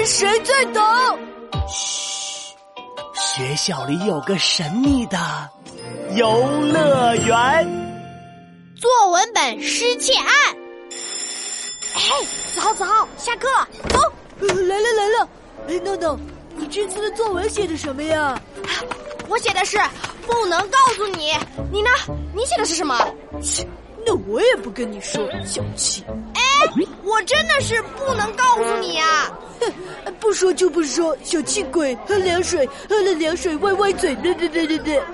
看谁最懂。嘘，学校里有个神秘的游乐园。作文本失窃案。哎，子豪，子豪，下课了，走。来了来了。哎，闹闹，你这次的作文写的什么呀？我写的是不能告诉你。你呢？你写的是什么？切，那我也不跟你说，小气。哎，我真的是不能告诉你啊！哼，不说就不说，小气鬼，喝凉水，喝了凉水歪歪嘴，对对对对对。啊，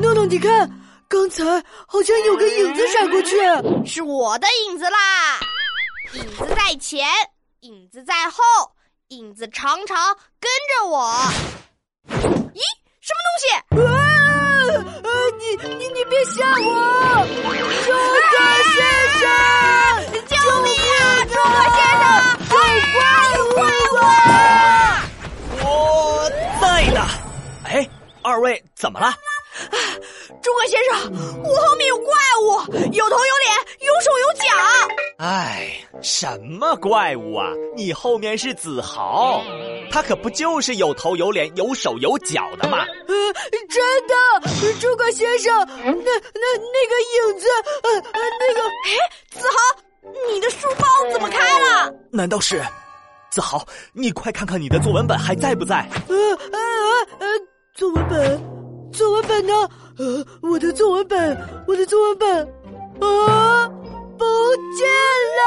诺诺，你看。刚才好像有个影子闪过去，是我的影子啦！影子在前，影子在后，影子常常跟着我。咦，什么东西？啊！啊！你你你别吓我！诸葛先生，救命啊！诸葛先生，有怪物！我在呢。哎，二位怎么了？诸葛先生，我后面有怪物，有头有脸，有手有脚。哎，什么怪物啊？你后面是子豪，他可不就是有头有脸、有手有脚的吗？呃，真的，诸葛先生，那那那个影子，呃呃，那个，哎，子豪，你的书包怎么开了？难道是？子豪，你快看看你的作文本还在不在？呃呃呃，作文本。作文本呢？呃，我的作文本，我的作文本，啊，不见了！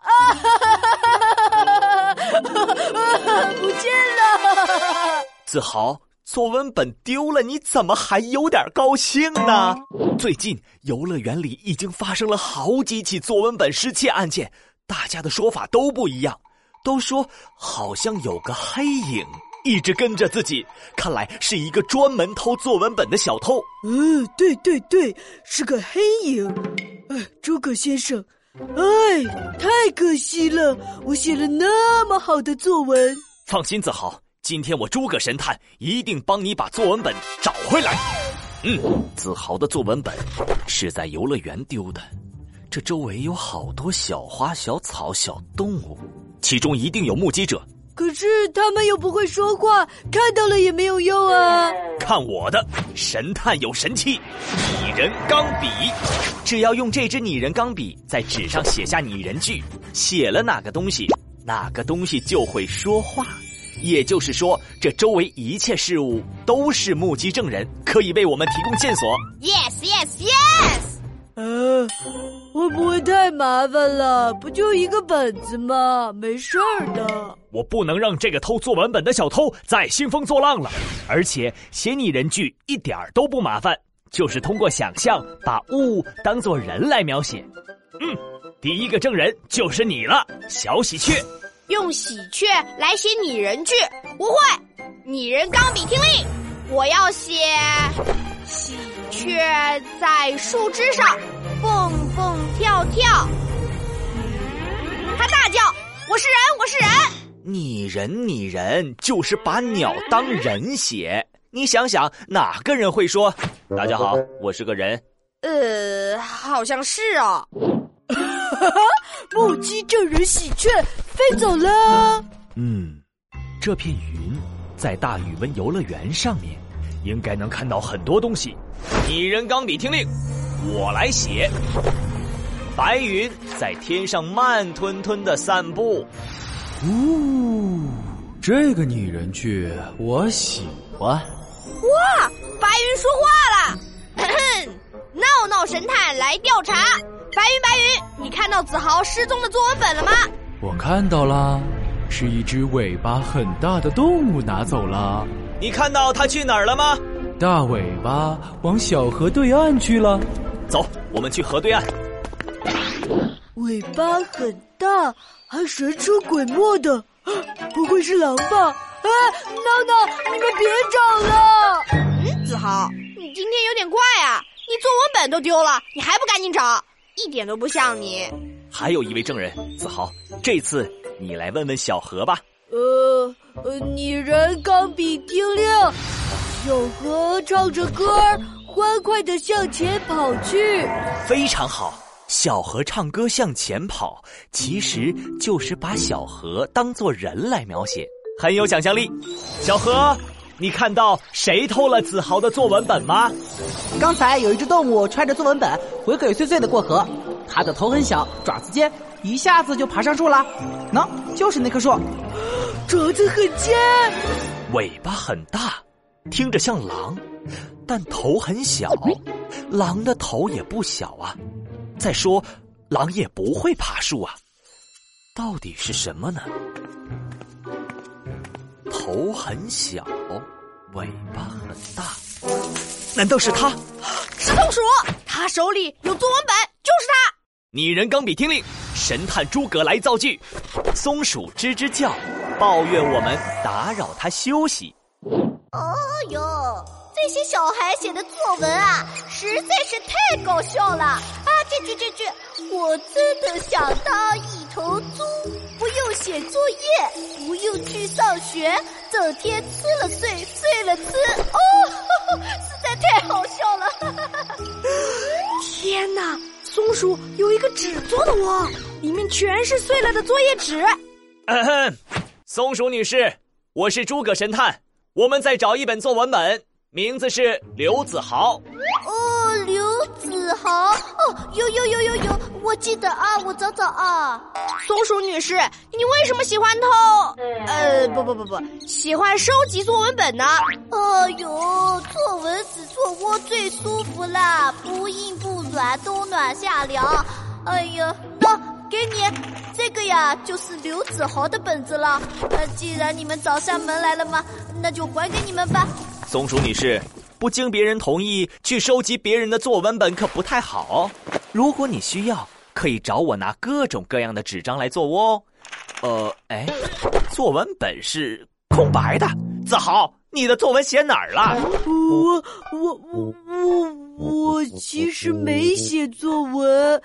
啊哈哈哈哈哈！不见了！子豪，作文本丢了，你怎么还有点高兴呢？最近游乐园里已经发生了好几起作文本失窃案件，大家的说法都不一样，都说好像有个黑影。一直跟着自己，看来是一个专门偷作文本的小偷。嗯，对对对，是个黑影。哎，诸葛先生，哎，太可惜了，我写了那么好的作文。放心，子豪，今天我诸葛神探一定帮你把作文本找回来。嗯，子豪的作文本是在游乐园丢的，这周围有好多小花、小草、小动物，其中一定有目击者。可是他们又不会说话，看到了也没有用啊！看我的，神探有神器，拟人钢笔。只要用这支拟人钢笔在纸上写下拟人句，写了哪个东西，哪个东西就会说话。也就是说，这周围一切事物都是目击证人，可以为我们提供线索。Yes, yes, yes。呃，会不会太麻烦了？不就一个本子吗？没事儿的。我不能让这个偷作文本的小偷再兴风作浪了。而且写拟人句一点儿都不麻烦，就是通过想象把物当做人来描写。嗯，第一个证人就是你了，小喜鹊。用喜鹊来写拟人句，我会。拟人钢笔听令，我要写。喜鹊在树枝上蹦蹦跳跳，他大叫：“我是人，我是人！”拟人，拟人，就是把鸟当人写。你想想，哪个人会说：“大家好，我是个人？”呃，好像是哦。目击证人喜鹊飞走了。嗯，这片云在大语文游乐园上面。应该能看到很多东西。拟人钢笔听令，我来写。白云在天上慢吞吞的散步。呜，这个拟人句我喜欢。哇，白云说话了！闹闹神探来调查。白云，白云，你看到子豪失踪的作文本了吗？我看到了，是一只尾巴很大的动物拿走了。你看到它去哪儿了吗？大尾巴往小河对岸去了。走，我们去河对岸。尾巴很大，还神出鬼没的，不会是狼吧？哎，闹闹，你们别找了。嗯，子豪，你今天有点怪啊！你作文本都丢了，你还不赶紧找？一点都不像你。还有一位证人，子豪，这次你来问问小何吧。呃呃，拟人钢笔听令，小何唱着歌儿，欢快的向前跑去。非常好，小河唱歌向前跑，其实就是把小河当做人来描写，很有想象力。小河，你看到谁偷了子豪的作文本吗？刚才有一只动物揣着作文本鬼鬼祟祟的过河，它的头很小，爪子尖，一下子就爬上树了。喏，就是那棵树，爪子很尖，尾巴很大，听着像狼，但头很小。狼的头也不小啊。再说，狼也不会爬树啊，到底是什么呢？头很小，尾巴很大，难道是他？是松鼠，它手里有作文本，就是它。拟人钢笔听令，神探诸葛来造句。松鼠吱吱叫，抱怨我们打扰它休息。哦哟，这些小孩写的作文啊，实在是太搞笑了。这句这句，我真的想当一头猪，不用写作业，不用去上学，整天吃了睡，睡了吃，哦，实在太好笑了！天哪，松鼠有一个纸做的窝，里面全是碎了的作业纸。嗯哼，松鼠女士，我是诸葛神探，我们在找一本作文本，名字是刘子豪。子豪哦，有有有有有，我记得啊，我找找啊。松鼠女士，你为什么喜欢偷？呃，不不不不，喜欢收集作文本呢？哎呦，作文纸做窝最舒服啦，不硬不软，冬暖夏凉。哎呀，那给你这个呀，就是刘子豪的本子了。那既然你们找上门来了嘛，那就还给你们吧。松鼠女士。不经别人同意去收集别人的作文本可不太好。如果你需要，可以找我拿各种各样的纸张来做哦。呃，哎，作文本是空白的。子豪，你的作文写哪儿了？我我我我我其实没写作文。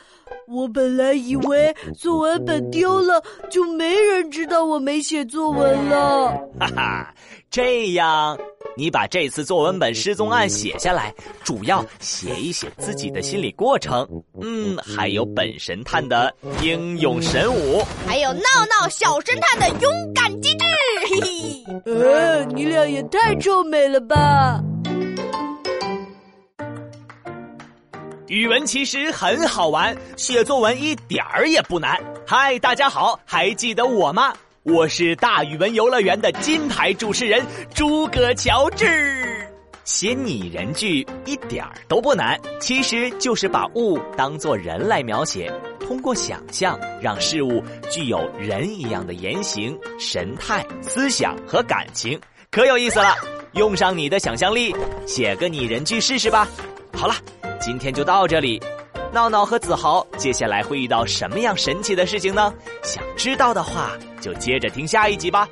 我本来以为作文本丢了就没人知道我没写作文了。哈哈，这样。你把这次作文本失踪案写下来，主要写一写自己的心理过程，嗯，还有本神探的英勇神武，还有闹闹小神探的勇敢机智。嘿嘿，呃，你俩也太臭美了吧！语文其实很好玩，写作文一点儿也不难。嗨，大家好，还记得我吗？我是大语文游乐园的金牌主持人诸葛乔治，写拟人句一点儿都不难，其实就是把物当作人来描写，通过想象让事物具有人一样的言行、神态、思想和感情，可有意思了。用上你的想象力，写个拟人句试试吧。好了，今天就到这里。闹闹和子豪接下来会遇到什么样神奇的事情呢？想知道的话，就接着听下一集吧。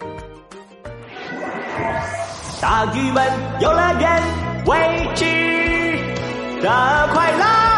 大语文游乐园，未知的快乐。